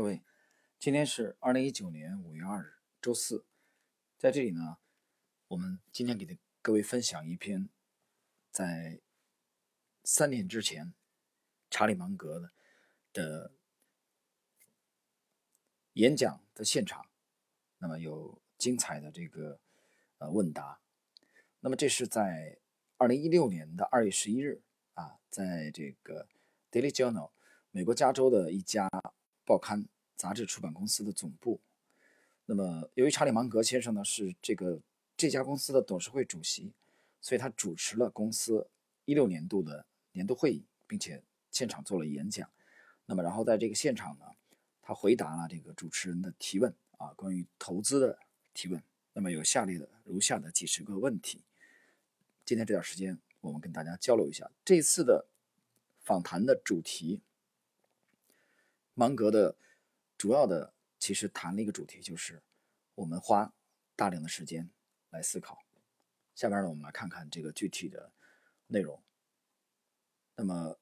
各位，今天是二零一九年五月二日，周四。在这里呢，我们今天给各位分享一篇在三年之前查理芒格的的演讲的现场。那么有精彩的这个呃问答。那么这是在二零一六年的二月十一日啊，在这个 Daily Journal 美国加州的一家。报刊杂志出版公司的总部。那么，由于查理芒格先生呢是这个这家公司的董事会主席，所以他主持了公司一六年度的年度会议，并且现场做了演讲。那么，然后在这个现场呢，他回答了这个主持人的提问啊，关于投资的提问。那么有下列的如下的几十个问题。今天这点时间，我们跟大家交流一下这次的访谈的主题。芒格的主要的其实谈了一个主题，就是我们花大量的时间来思考。下边呢，我们来看看这个具体的内容。那么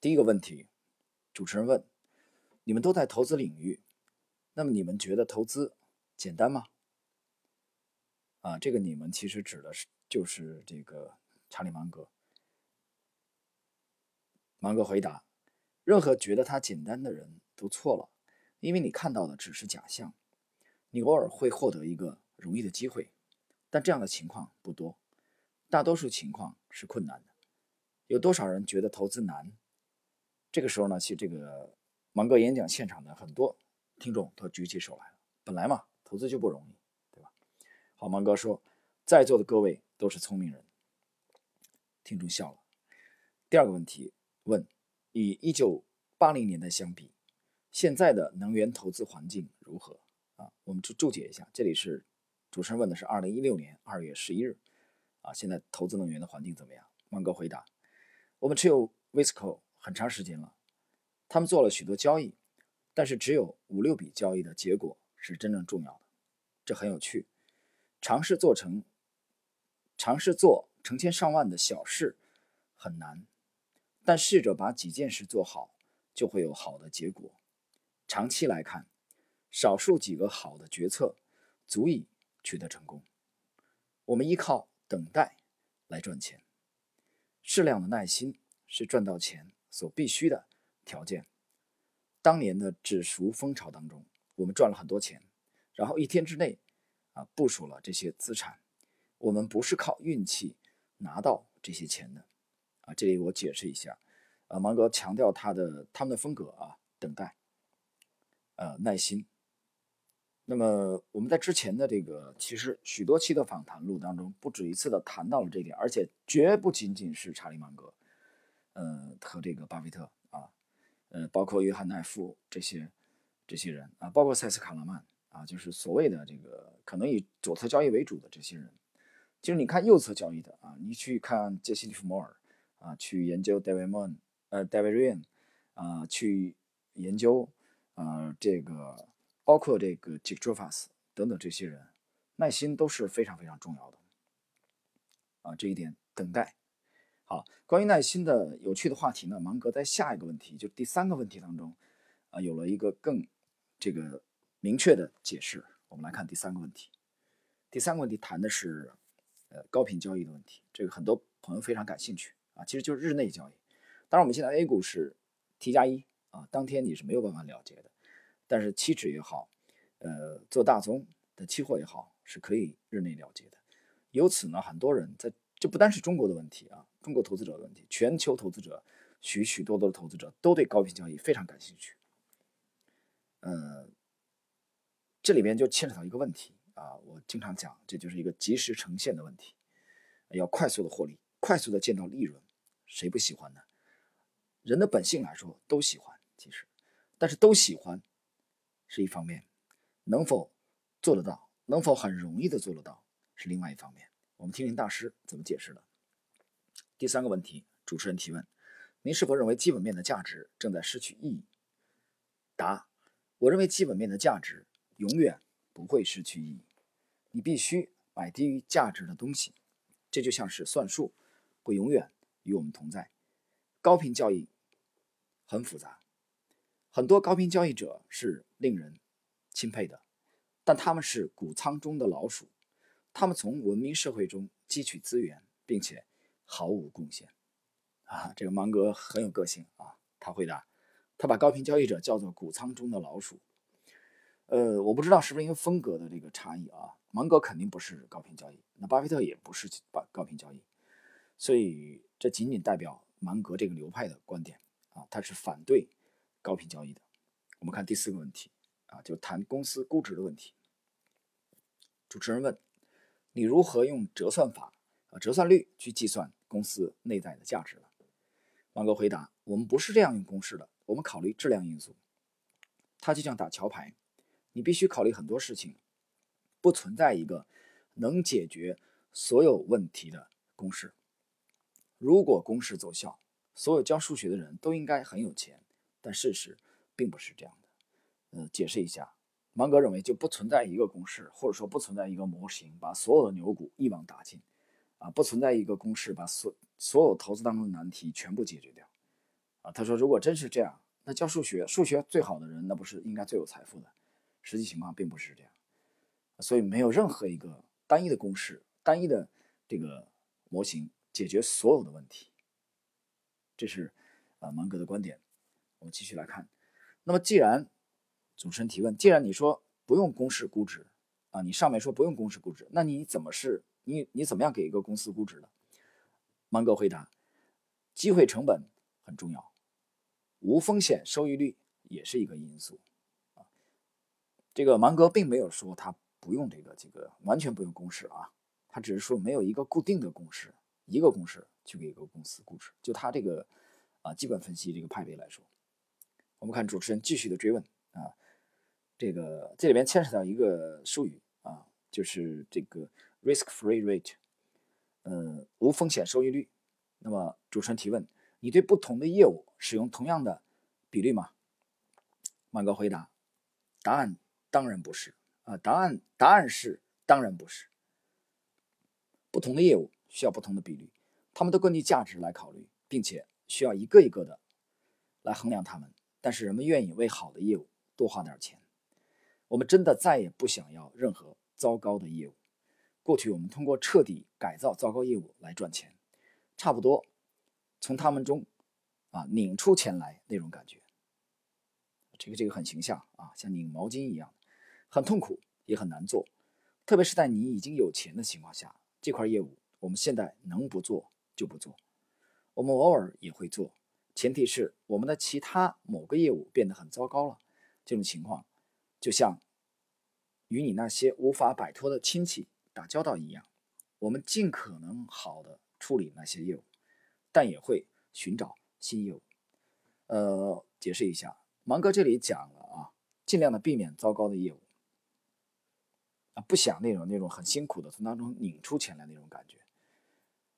第一个问题，主持人问：你们都在投资领域，那么你们觉得投资简单吗？啊，这个你们其实指的是就是这个查理芒格。芒格回答。任何觉得它简单的人都错了，因为你看到的只是假象。你偶尔会获得一个容易的机会，但这样的情况不多，大多数情况是困难的。有多少人觉得投资难？这个时候呢，其实这个芒格演讲现场的很多听众都举起手来了。本来嘛，投资就不容易，对吧？好，芒格说，在座的各位都是聪明人。听众笑了。第二个问题问。与一九八零年代相比，现在的能源投资环境如何？啊，我们注注解一下，这里是主持人问的是二零一六年二月十一日，啊，现在投资能源的环境怎么样？万哥回答：我们持有 Visco 很长时间了，他们做了许多交易，但是只有五六笔交易的结果是真正重要的，这很有趣。尝试做成，尝试做成千上万的小事很难。但试着把几件事做好，就会有好的结果。长期来看，少数几个好的决策足以取得成功。我们依靠等待来赚钱，适量的耐心是赚到钱所必须的条件。当年的指数风潮当中，我们赚了很多钱，然后一天之内啊部署了这些资产。我们不是靠运气拿到这些钱的。啊，这里我解释一下，呃，芒格强调他的他们的风格啊，等待，呃，耐心。那么我们在之前的这个其实许多期的访谈录当中，不止一次的谈到了这点，而且绝不仅仅是查理芒格，呃，和这个巴菲特啊，呃，包括约翰奈夫这些这些人啊，包括塞斯卡拉曼啊，就是所谓的这个可能以左侧交易为主的这些人，就是你看右侧交易的啊，你去看杰西·利弗摩尔。啊，去研究 David Moon，呃，David Ryan，啊，去研究，呃，这个包括这个 Jack d r o f a s 等等这些人，耐心都是非常非常重要的。啊，这一点等待。好，关于耐心的有趣的话题呢，芒格在下一个问题，就第三个问题当中，啊，有了一个更这个明确的解释。我们来看第三个问题。第三个问题谈的是，呃，高频交易的问题，这个很多朋友非常感兴趣。啊，其实就是日内交易。当然，我们现在 A 股是 T 加一啊，当天你是没有办法了结的。但是期指也好，呃，做大宗的期货也好，是可以日内了结的。由此呢，很多人在这不单是中国的问题啊，中国投资者的问题，全球投资者许许多多的投资者都对高频交易非常感兴趣。呃，这里边就牵扯到一个问题啊，我经常讲，这就是一个及时呈现的问题，要快速的获利。快速的见到利润，谁不喜欢呢？人的本性来说都喜欢，其实，但是都喜欢是一方面，能否做得到，能否很容易的做得到是另外一方面。我们听听大师怎么解释的。第三个问题，主持人提问：您是否认为基本面的价值正在失去意义？答：我认为基本面的价值永远不会失去意义。你必须买低于价值的东西，这就像是算术。会永远与我们同在。高频交易很复杂，很多高频交易者是令人钦佩的，但他们是谷仓中的老鼠，他们从文明社会中汲取资源，并且毫无贡献。啊，这个芒格很有个性啊，他回答，他把高频交易者叫做谷仓中的老鼠。呃，我不知道是不是因为风格的这个差异啊，芒格肯定不是高频交易，那巴菲特也不是高高频交易，所以这仅仅代表芒格这个流派的观点啊，他是反对高频交易的。我们看第四个问题啊，就谈公司估值的问题。主持人问：你如何用折算法啊折算率去计算公司内在的价值呢？芒格回答：我们不是这样用公式的，我们考虑质量因素。它就像打桥牌。你必须考虑很多事情，不存在一个能解决所有问题的公式。如果公式奏效，所有教数学的人都应该很有钱，但事实并不是这样的。呃，解释一下，芒格认为就不存在一个公式，或者说不存在一个模型，把所有的牛股一网打尽，啊，不存在一个公式把所所有投资当中的难题全部解决掉。啊，他说，如果真是这样，那教数学数学最好的人，那不是应该最有财富的？实际情况并不是这样，所以没有任何一个单一的公式、单一的这个模型解决所有的问题。这是啊芒格的观点。我们继续来看，那么既然主持人提问，既然你说不用公式估值啊，你上面说不用公式估值，那你怎么是你你怎么样给一个公司估值的？芒格回答：机会成本很重要，无风险收益率也是一个因素。这个芒格并没有说他不用这个这个完全不用公式啊，他只是说没有一个固定的公式，一个公式去给一个公司估值。就他这个啊基本分析这个派别来说，我们看主持人继续的追问啊，这个这里边牵扯到一个术语啊，就是这个 risk-free rate，呃，无风险收益率。那么主持人提问，你对不同的业务使用同样的比率吗？芒格回答，答案。当然不是啊，答案答案是当然不是。不同的业务需要不同的比率，他们都根据价值来考虑，并且需要一个一个的来衡量他们。但是人们愿意为好的业务多花点钱。我们真的再也不想要任何糟糕的业务。过去我们通过彻底改造糟糕业务来赚钱，差不多从他们中啊拧出钱来那种感觉。这个这个很形象啊，像拧毛巾一样。很痛苦，也很难做，特别是在你已经有钱的情况下，这块业务我们现在能不做就不做。我们偶尔也会做，前提是我们的其他某个业务变得很糟糕了。这种情况就像与你那些无法摆脱的亲戚打交道一样，我们尽可能好的处理那些业务，但也会寻找新业务。呃，解释一下，芒哥这里讲了啊，尽量的避免糟糕的业务。啊，不想那种那种很辛苦的从当中拧出钱来那种感觉，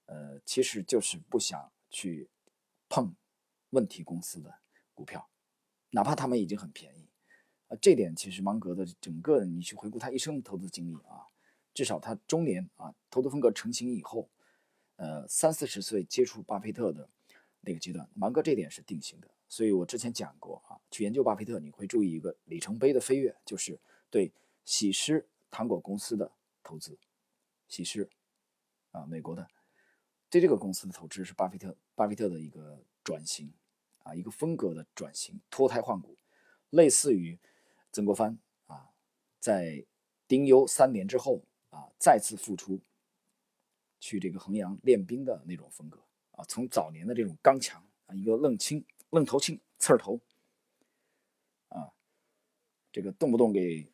呃，其实就是不想去碰问题公司的股票，哪怕他们已经很便宜，啊，这点其实芒格的整个你去回顾他一生的投资经历啊，至少他中年啊投资风格成型以后，呃，三四十岁接触巴菲特的那个阶段，芒格这点是定型的。所以我之前讲过啊，去研究巴菲特，你会注意一个里程碑的飞跃，就是对喜诗。糖果公司的投资，喜诗啊，美国的，对这个公司的投资是巴菲特巴菲特的一个转型啊，一个风格的转型，脱胎换骨，类似于曾国藩啊，在丁忧三年之后啊，再次复出去这个衡阳练兵的那种风格啊，从早年的这种刚强啊，一个愣青愣头青刺儿头啊，这个动不动给。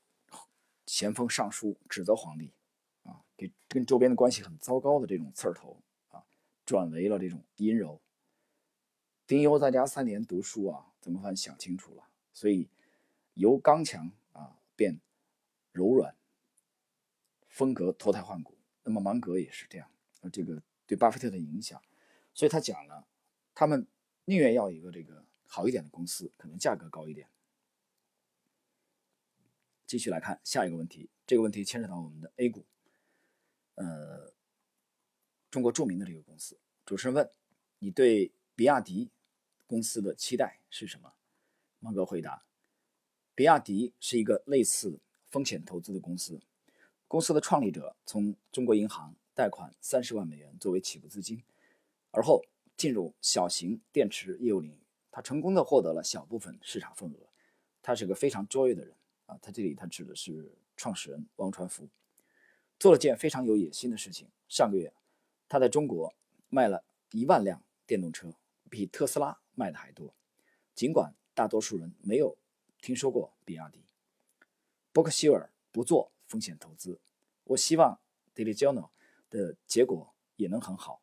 咸丰上书指责皇帝，啊，给跟周边的关系很糟糕的这种刺儿头，转为了这种阴柔。丁忧在家三年读书啊，曾国藩想清楚了，所以由刚强啊变柔软，风格脱胎换骨。那么芒格也是这样，这个对巴菲特的影响，所以他讲了，他们宁愿要一个这个好一点的公司，可能价格高一点。继续来看下一个问题，这个问题牵扯到我们的 A 股，呃，中国著名的这个公司。主持人问：你对比亚迪公司的期待是什么？孟哥回答：“比亚迪是一个类似风险投资的公司。公司的创立者从中国银行贷款三十万美元作为起步资金，而后进入小型电池业务领域。他成功的获得了小部分市场份额。他是个非常卓越的人啊！他这里他指的是创始人王传福，做了件非常有野心的事情。上个月，他在中国卖了一万辆电动车，比特斯拉卖的还多。尽管大多数人没有听说过比亚迪，伯克希尔不做风险投资。我希望 Daily Journal 的结果也能很好。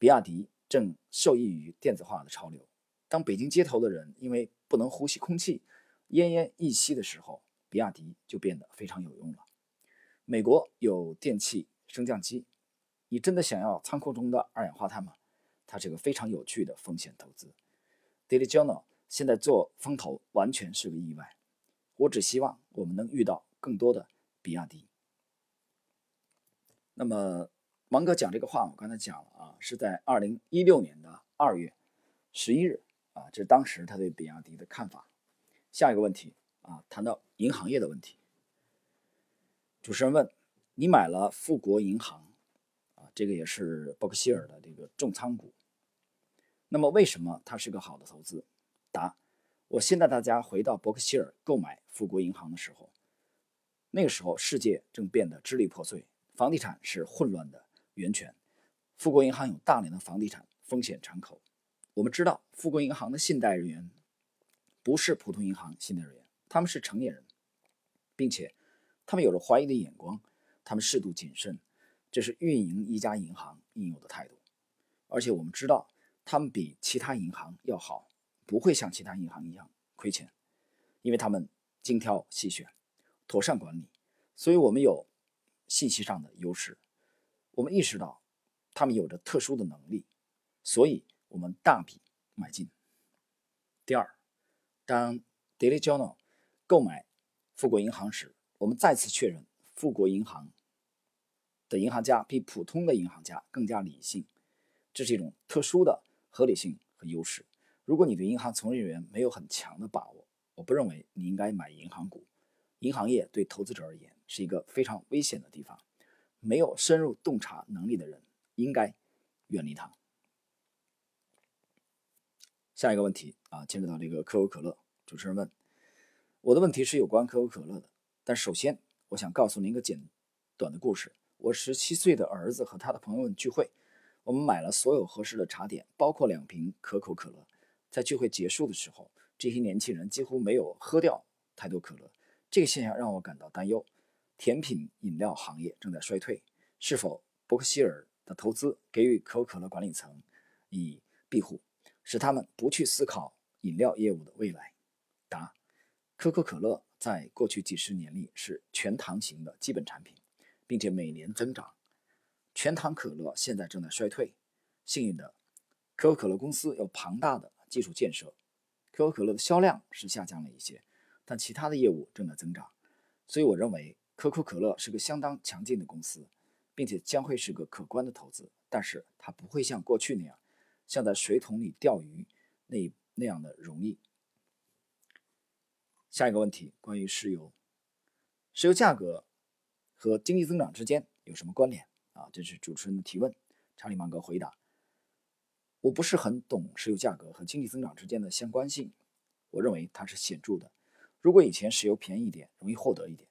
比亚迪正受益于电子化的潮流。当北京街头的人因为不能呼吸空气，奄奄一息的时候，比亚迪就变得非常有用了。美国有电气升降机，你真的想要仓库中的二氧化碳吗？它是个非常有趣的风险投资。Daily Journal。现在做风投完全是个意外，我只希望我们能遇到更多的比亚迪。那么，芒格讲这个话，我刚才讲了啊，是在二零一六年的二月十一日啊，这是当时他对比亚迪的看法。下一个问题啊，谈到银行业的问题，主持人问：你买了富国银行，这个也是伯克希尔的这个重仓股，那么为什么它是个好的投资？答：我现在大家回到伯克希尔购买富国银行的时候，那个时候世界正变得支离破碎，房地产是混乱的源泉。富国银行有大量的房地产风险敞口。我们知道，富国银行的信贷人员不是普通银行信贷人员，他们是成年人，并且他们有着怀疑的眼光，他们适度谨慎，这是运营一家银行应有的态度。而且我们知道，他们比其他银行要好。不会像其他银行一样亏钱，因为他们精挑细选、妥善管理，所以我们有信息上的优势。我们意识到他们有着特殊的能力，所以我们大笔买进。第二，当 Daily Journal 购买富国银行时，我们再次确认富国银行的银行家比普通的银行家更加理性，这是一种特殊的合理性和优势。如果你对银行从业人员没有很强的把握，我不认为你应该买银行股。银行业对投资者而言是一个非常危险的地方，没有深入洞察能力的人应该远离它。下一个问题啊，牵扯到这个可口可乐。主持人问，我的问题是有关可口可乐的，但首先我想告诉您一个简短的故事。我十七岁的儿子和他的朋友们聚会，我们买了所有合适的茶点，包括两瓶可口可乐。在聚会结束的时候，这些年轻人几乎没有喝掉太多可乐。这个现象让我感到担忧。甜品饮料行业正在衰退，是否伯克希尔的投资给予可口可乐管理层以庇护，使他们不去思考饮料业务的未来？答：可口可乐在过去几十年里是全糖型的基本产品，并且每年增长。全糖可乐现在正在衰退。幸运的，可口可乐公司有庞大的。技术建设，可口可乐的销量是下降了一些，但其他的业务正在增长，所以我认为可口可乐是个相当强劲的公司，并且将会是个可观的投资。但是它不会像过去那样，像在水桶里钓鱼那那样的容易。下一个问题，关于石油，石油价格和经济增长之间有什么关联啊？这是主持人的提问，查理芒格回答。我不是很懂石油价格和经济增长之间的相关性，我认为它是显著的。如果以前石油便宜一点，容易获得一点，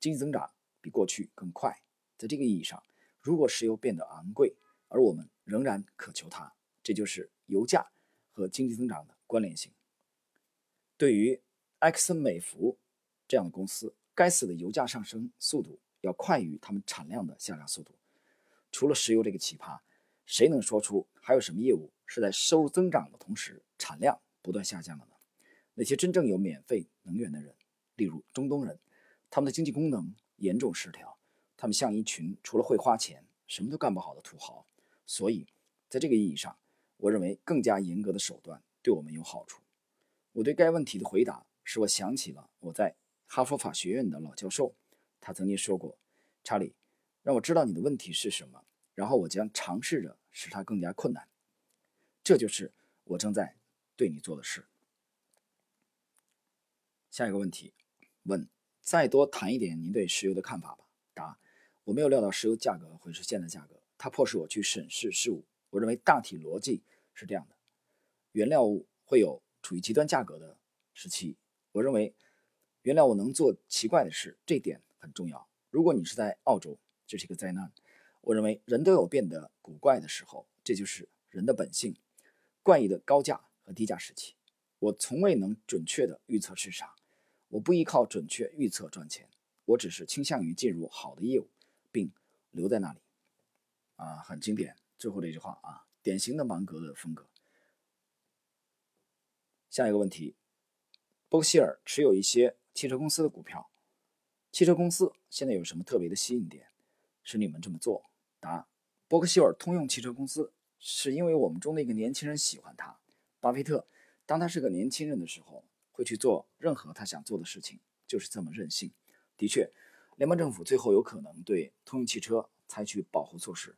经济增长比过去更快。在这个意义上，如果石油变得昂贵，而我们仍然渴求它，这就是油价和经济增长的关联性。对于埃克森美孚这样的公司，该死的油价上升速度要快于他们产量的下降速度。除了石油这个奇葩。谁能说出还有什么业务是在收入增长的同时产量不断下降的呢？那些真正有免费能源的人，例如中东人，他们的经济功能严重失调，他们像一群除了会花钱什么都干不好的土豪。所以，在这个意义上，我认为更加严格的手段对我们有好处。我对该问题的回答使我想起了我在哈佛法学院的老教授，他曾经说过：“查理，让我知道你的问题是什么。”然后我将尝试着使它更加困难，这就是我正在对你做的事。下一个问题，问再多谈一点您对石油的看法吧。答：我没有料到石油价格会是现在价格，它迫使我去审视事物。我认为大体逻辑是这样的：原料物会有处于极端价格的时期。我认为原料物能做奇怪的事，这点很重要。如果你是在澳洲，这是一个灾难。我认为人都有变得古怪的时候，这就是人的本性，怪异的高价和低价时期。我从未能准确的预测市场。我不依靠准确预测赚钱，我只是倾向于进入好的业务，并留在那里。啊，很经典，最后这句话啊，典型的芒格的风格。下一个问题，伯克希尔持有一些汽车公司的股票，汽车公司现在有什么特别的吸引点，使你们这么做？答：伯克希尔通用汽车公司是因为我们中的一个年轻人喜欢他，巴菲特，当他是个年轻人的时候。会去做任何他想做的事情，就是这么任性。的确，联邦政府最后有可能对通用汽车采取保护措施，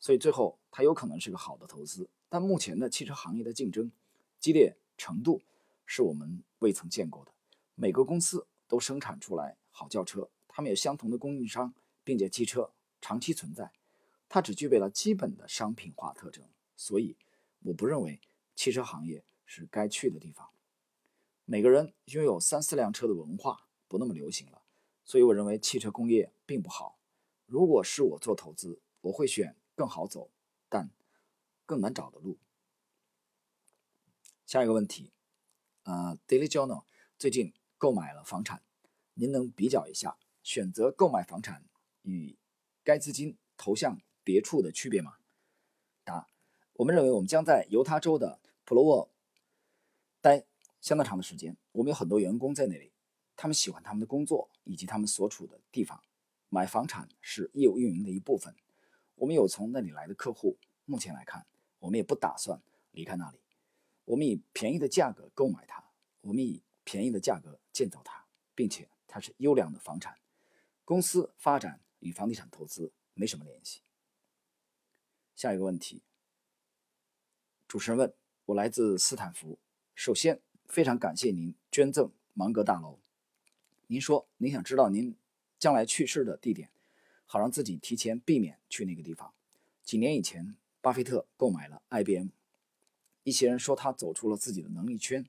所以最后它有可能是个好的投资。但目前的汽车行业的竞争激烈程度是我们未曾见过的。每个公司都生产出来好轿车，他们有相同的供应商，并且汽车长期存在，它只具备了基本的商品化特征。所以，我不认为汽车行业是该去的地方。每个人拥有三四辆车的文化不那么流行了，所以我认为汽车工业并不好。如果是我做投资，我会选更好走但更难找的路。下一个问题，呃，Daily Journal 最近购买了房产，您能比较一下选择购买房产与该资金投向别处的区别吗？答：我们认为我们将在犹他州的普罗沃待。相当长的时间，我们有很多员工在那里，他们喜欢他们的工作以及他们所处的地方。买房产是业务运营的一部分。我们有从那里来的客户。目前来看，我们也不打算离开那里。我们以便宜的价格购买它，我们以便宜的价格建造它，并且它是优良的房产。公司发展与房地产投资没什么联系。下一个问题，主持人问我来自斯坦福，首先。非常感谢您捐赠芒格大楼。您说您想知道您将来去世的地点，好让自己提前避免去那个地方。几年以前，巴菲特购买了 IBM。一些人说他走出了自己的能力圈。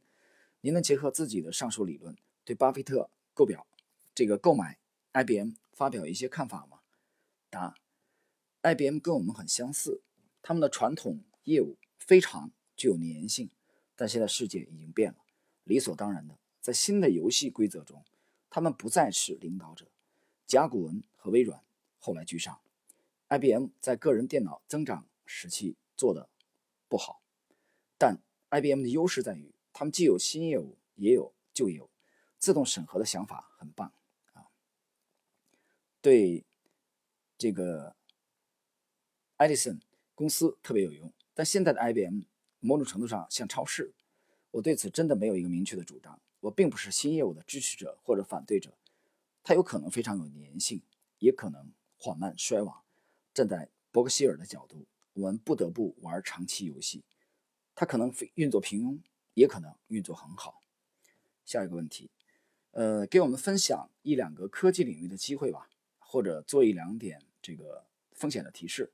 您能结合自己的上述理论，对巴菲特购表这个购买 IBM 发表一些看法吗？答：IBM 跟我们很相似，他们的传统业务非常具有粘性，但现在世界已经变了。理所当然的，在新的游戏规则中，他们不再是领导者。甲骨文和微软后来居上。IBM 在个人电脑增长时期做的不好，但 IBM 的优势在于，他们既有新业务，也有旧业务。自动审核的想法很棒，对这个 Edison 公司特别有用。但现在的 IBM 某种程度上像超市。我对此真的没有一个明确的主张。我并不是新业务的支持者或者反对者，它有可能非常有粘性，也可能缓慢衰亡。站在伯克希尔的角度，我们不得不玩长期游戏。它可能运作平庸，也可能运作很好。下一个问题，呃，给我们分享一两个科技领域的机会吧，或者做一两点这个风险的提示。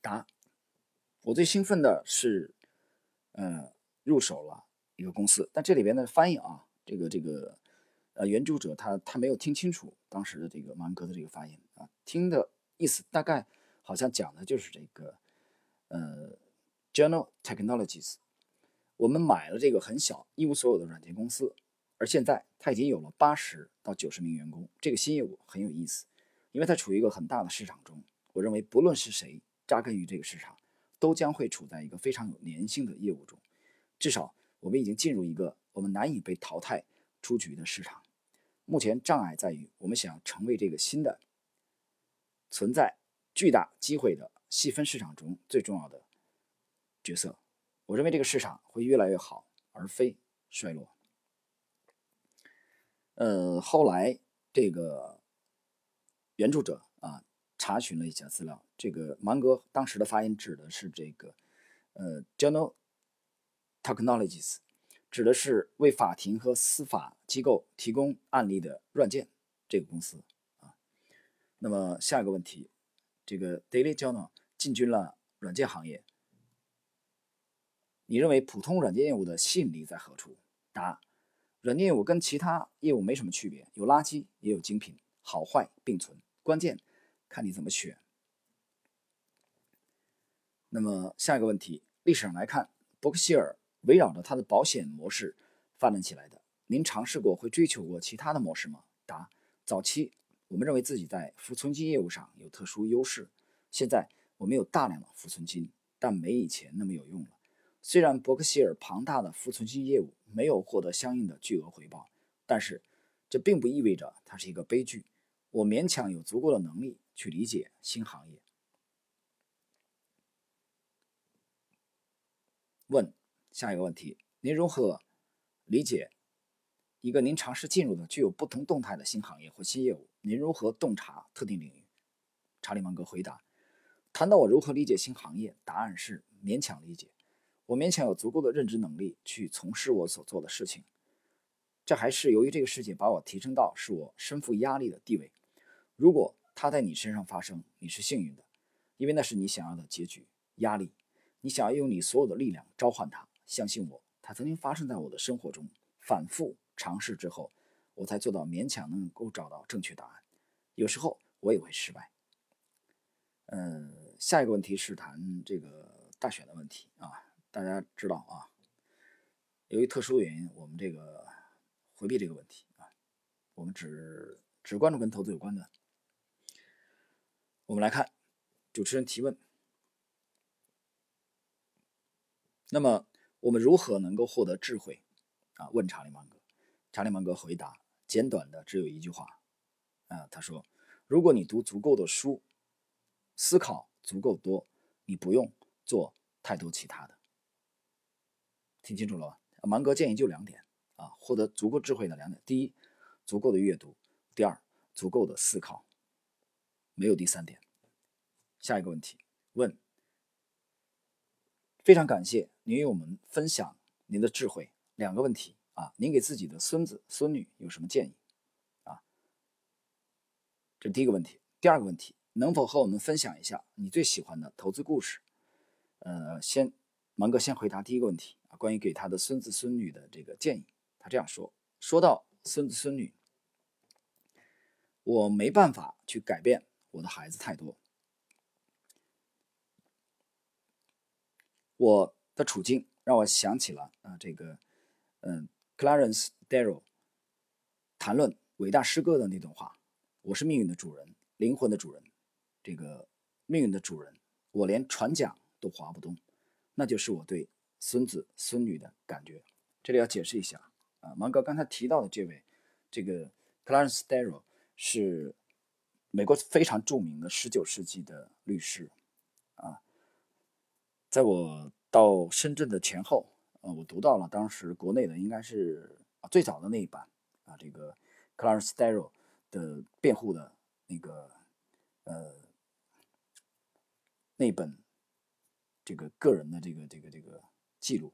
答：我最兴奋的是，呃。入手了一个公司，但这里边的翻译啊，这个这个呃，原著者他他没有听清楚当时的这个芒格的这个发音啊，听的意思大概好像讲的就是这个呃，General Technologies，我们买了这个很小一无所有的软件公司，而现在它已经有了八十到九十名员工，这个新业务很有意思，因为它处于一个很大的市场中，我认为不论是谁扎根于这个市场，都将会处在一个非常有粘性的业务中。至少，我们已经进入一个我们难以被淘汰出局的市场。目前障碍在于，我们想要成为这个新的、存在巨大机会的细分市场中最重要的角色。我认为这个市场会越来越好，而非衰落。呃，后来这个原著者啊，查询了一下资料，这个芒格当时的发音指的是这个呃，General。Technologies，指的是为法庭和司法机构提供案例的软件这个公司啊。那么下一个问题，这个 Daily Journal 进军了软件行业，你认为普通软件业务的吸引力在何处？答：软件业务跟其他业务没什么区别，有垃圾也有精品，好坏并存，关键看你怎么选。那么下一个问题，历史上来看，伯克希尔围绕着它的保险模式发展起来的。您尝试过会追求过其他的模式吗？答：早期我们认为自己在浮存金业务上有特殊优势，现在我们有大量的浮存金，但没以前那么有用了。虽然伯克希尔庞大的浮存金业务没有获得相应的巨额回报，但是这并不意味着它是一个悲剧。我勉强有足够的能力去理解新行业。问下一个问题：您如何理解一个您尝试进入的具有不同动态的新行业或新业务？您如何洞察特定领域？查理芒格回答：谈到我如何理解新行业，答案是勉强理解。我勉强有足够的认知能力去从事我所做的事情。这还是由于这个事情把我提升到是我身负压力的地位。如果它在你身上发生，你是幸运的，因为那是你想要的结局。压力。你想要用你所有的力量召唤它，相信我，它曾经发生在我的生活中。反复尝试之后，我才做到勉强能够找到正确答案。有时候我也会失败。呃，下一个问题是谈这个大选的问题啊。大家知道啊，由于特殊原因，我们这个回避这个问题啊，我们只只关注跟投资有关的。我们来看主持人提问。那么我们如何能够获得智慧？啊，问查理芒格。查理芒格回答，简短的只有一句话。啊，他说：“如果你读足够的书，思考足够多，你不用做太多其他的。”听清楚了吧？芒格建议就两点啊，获得足够智慧的两点：第一，足够的阅读；第二，足够的思考。没有第三点。下一个问题，问。非常感谢您与我们分享您的智慧。两个问题啊，您给自己的孙子孙女有什么建议啊？这第一个问题。第二个问题，能否和我们分享一下你最喜欢的投资故事？呃，先芒哥先回答第一个问题，关于给他的孙子孙女的这个建议。他这样说：说到孙子孙女，我没办法去改变我的孩子太多。我的处境让我想起了啊，这个，嗯，Clarence Darrow 谈论伟大诗歌的那段话：“我是命运的主人，灵魂的主人，这个命运的主人，我连船桨都划不动。”那就是我对孙子孙女的感觉。这里要解释一下啊，芒格刚才提到的这位，这个 Clarence Darrow 是美国非常著名的19世纪的律师啊。在我到深圳的前后，呃，我读到了当时国内的应该是最早的那一版啊，这个 Clarence Darrow 的辩护的那个呃那本这个个人的这个这个这个记录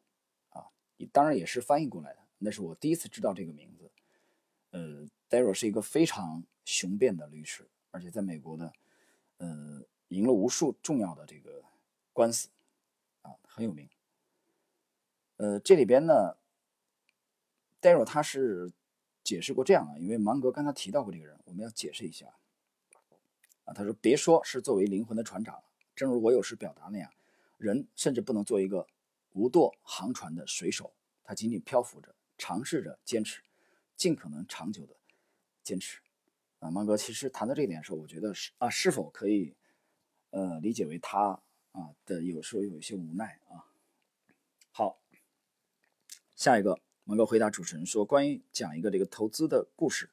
啊，当然也是翻译过来的。那是我第一次知道这个名字。呃，Darrow 是一个非常雄辩的律师，而且在美国呢呃赢了无数重要的这个官司。啊，很有名。呃，这里边呢 d a r r 他是解释过这样啊，因为芒格刚才提到过这个人，我们要解释一下。啊，他说：“别说是作为灵魂的船长，正如我有时表达那样，人甚至不能做一个无舵航船的水手，他仅仅漂浮着，尝试着坚持，尽可能长久的坚持。”啊，芒格其实谈到这一点的时候，我觉得是啊，是否可以呃理解为他？啊的有时候有一些无奈啊。好，下一个，芒格回答主持人说：“关于讲一个这个投资的故事。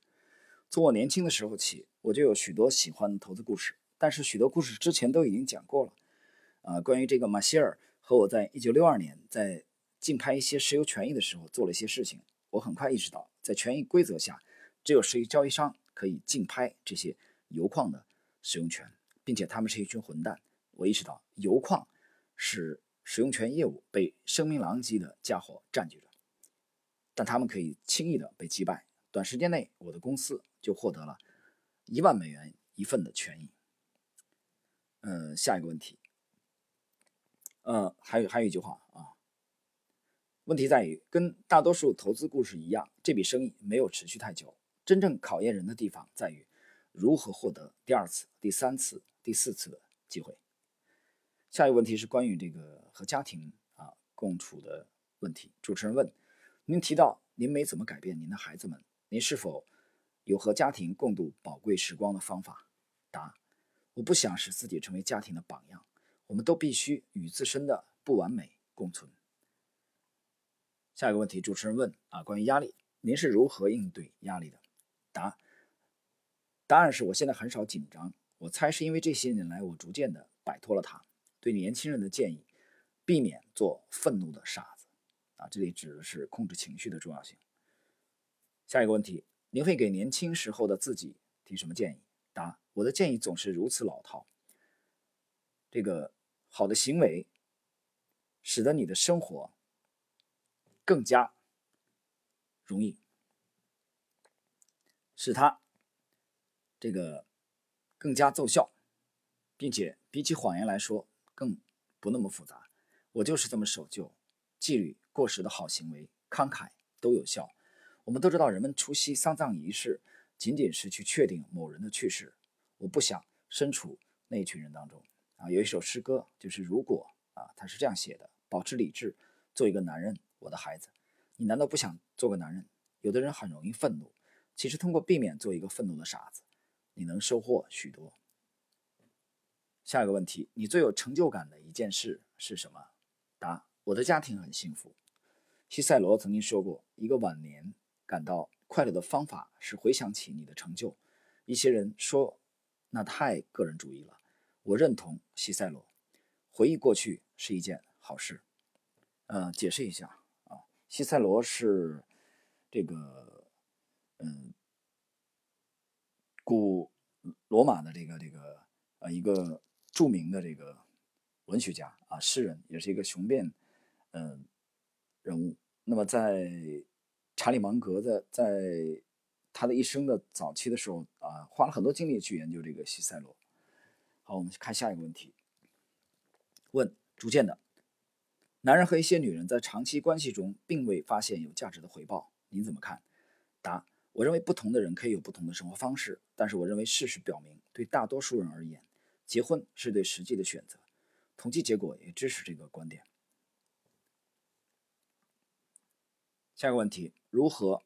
从我年轻的时候起，我就有许多喜欢的投资故事，但是许多故事之前都已经讲过了。啊，关于这个马歇尔和我在一九六二年在竞拍一些石油权益的时候做了一些事情，我很快意识到，在权益规则下，只有石油交易商可以竞拍这些油矿的使用权，并且他们是一群混蛋。”我意识到，油矿是使用权业务被声名狼藉的家伙占据着。但他们可以轻易的被击败。短时间内，我的公司就获得了一万美元一份的权益。嗯，下一个问题，呃，还有还有一句话啊，问题在于跟大多数投资故事一样，这笔生意没有持续太久。真正考验人的地方在于如何获得第二次、第三次、第四次的机会。下一个问题是关于这个和家庭啊共处的问题。主持人问：您提到您没怎么改变您的孩子们，您是否有和家庭共度宝贵时光的方法？答。我不想使自己成为家庭的榜样，我们都必须与自身的不完美共存。下一个问题，主持人问啊，关于压力，您是如何应对压力的？答，答案是我现在很少紧张，我猜是因为这些年来我逐渐的摆脱了它。对年轻人的建议，避免做愤怒的傻子啊，这里指的是控制情绪的重要性。下一个问题，您会给年轻时候的自己提什么建议？答。我的建议总是如此老套。这个好的行为，使得你的生活更加容易，使它这个更加奏效，并且比起谎言来说更不那么复杂。我就是这么守旧、纪律过时的好行为，慷慨都有效。我们都知道，人们出席丧葬仪式，仅仅是去确定某人的去世。我不想身处那一群人当中啊！有一首诗歌，就是如果啊，他是这样写的：保持理智，做一个男人，我的孩子。你难道不想做个男人？有的人很容易愤怒，其实通过避免做一个愤怒的傻子，你能收获许多。下一个问题，你最有成就感的一件事是什么？答：我的家庭很幸福。西塞罗曾经说过，一个晚年感到快乐的方法是回想起你的成就。一些人说。那太个人主义了。我认同西塞罗，回忆过去是一件好事。呃，解释一下啊，西塞罗是这个嗯，古罗马的这个这个呃一个著名的这个文学家啊，诗人，也是一个雄辩嗯人物。那么在查理芒格的在。他的一生的早期的时候啊，花了很多精力去研究这个西塞罗。好，我们看下一个问题。问：逐渐的，男人和一些女人在长期关系中并未发现有价值的回报，您怎么看？答：我认为不同的人可以有不同的生活方式，但是我认为事实表明，对大多数人而言，结婚是对实际的选择。统计结果也支持这个观点。下一个问题：如何？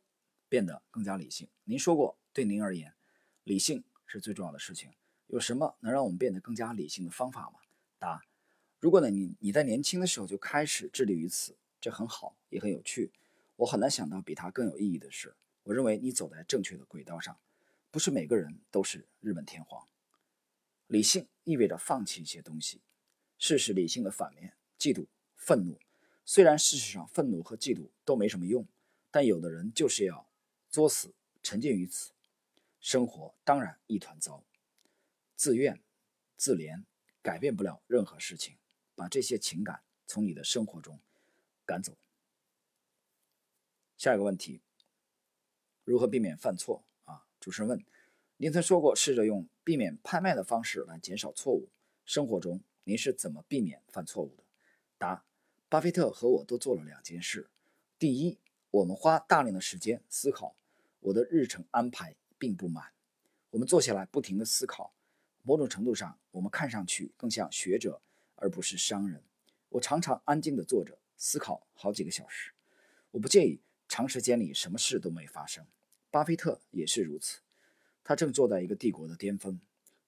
变得更加理性。您说过，对您而言，理性是最重要的事情。有什么能让我们变得更加理性的方法吗？答：如果呢，你你在年轻的时候就开始致力于此，这很好，也很有趣。我很难想到比它更有意义的事。我认为你走在正确的轨道上。不是每个人都是日本天皇。理性意味着放弃一些东西。事实理性的反面，嫉妒、愤怒。虽然事实上愤怒和嫉妒都没什么用，但有的人就是要。作死，沉浸于此，生活当然一团糟。自怨、自怜，改变不了任何事情。把这些情感从你的生活中赶走。下一个问题：如何避免犯错？啊，主持人问：您曾说过试着用避免拍卖的方式来减少错误。生活中您是怎么避免犯错误的？答：巴菲特和我都做了两件事。第一，我们花大量的时间思考。我的日程安排并不满，我们坐下来不停地思考。某种程度上，我们看上去更像学者而不是商人。我常常安静地坐着思考好几个小时。我不介意长时间里什么事都没发生。巴菲特也是如此。他正坐在一个帝国的巅峰。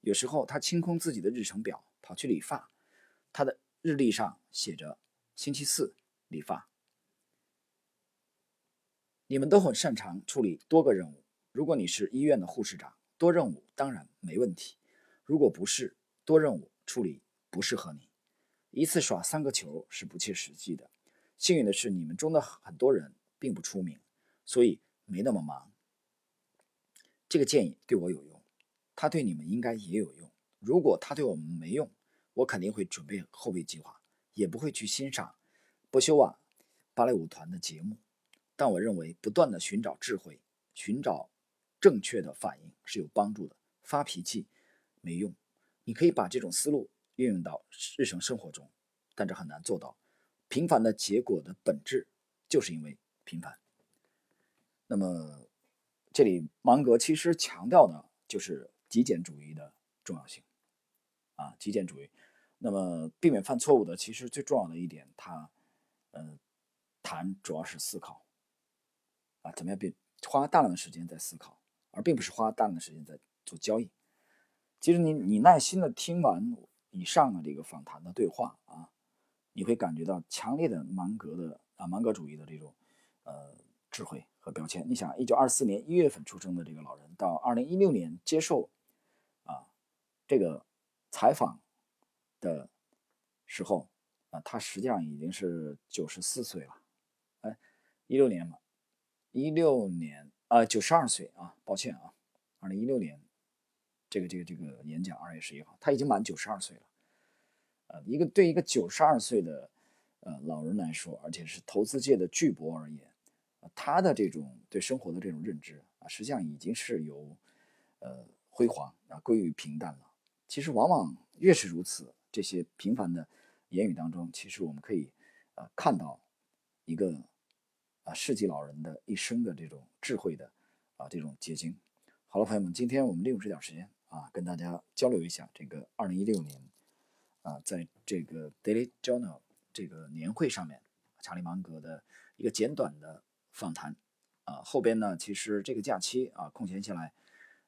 有时候他清空自己的日程表，跑去理发。他的日历上写着星期四理发。你们都很擅长处理多个任务。如果你是医院的护士长，多任务当然没问题；如果不是，多任务处理不适合你。一次耍三个球是不切实际的。幸运的是，你们中的很多人并不出名，所以没那么忙。这个建议对我有用，他对你们应该也有用。如果他对我们没用，我肯定会准备后备计划，也不会去欣赏波修瓦芭蕾舞团的节目。但我认为不断的寻找智慧，寻找正确的反应是有帮助的。发脾气没用，你可以把这种思路运用到日常生活中，但这很难做到。平凡的结果的本质就是因为平凡。那么，这里芒格其实强调的就是极简主义的重要性啊，极简主义。那么，避免犯错误的，其实最重要的一点，他嗯谈主要是思考啊，怎么样变花大量的时间在思考，而并不是花大量的时间在做交易。其实你你耐心的听完以上的这个访谈的对话啊。你会感觉到强烈的芒格的啊芒格主义的这种呃智慧和标签。你想，一九二四年一月份出生的这个老人，到二零一六年接受啊这个采访的时候啊，他实际上已经是九十四岁了。哎，一六年嘛，一六年啊九十二岁啊，抱歉啊，二零一六年这个这个这个演讲二月十一号，他已经满九十二岁了。呃，一个对一个九十二岁的呃老人来说，而且是投资界的巨擘而言，他的这种对生活的这种认知啊，实际上已经是由呃辉煌啊归于平淡了。其实往往越是如此，这些平凡的言语当中，其实我们可以呃看到一个啊世纪老人的一生的这种智慧的啊这种结晶。好了，朋友们，今天我们利用这点时间啊，跟大家交流一下这个二零一六年。啊，在这个 Daily Journal 这个年会上面，查理芒格的一个简短的访谈。啊，后边呢，其实这个假期啊，空闲下来，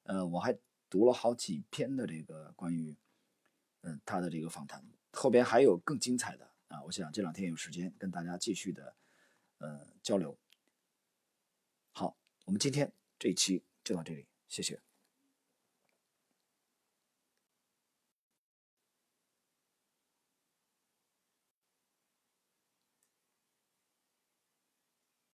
呃，我还读了好几篇的这个关于，嗯，他的这个访谈。后边还有更精彩的啊，我想这两天有时间跟大家继续的，呃，交流。好，我们今天这一期就到这里，谢谢。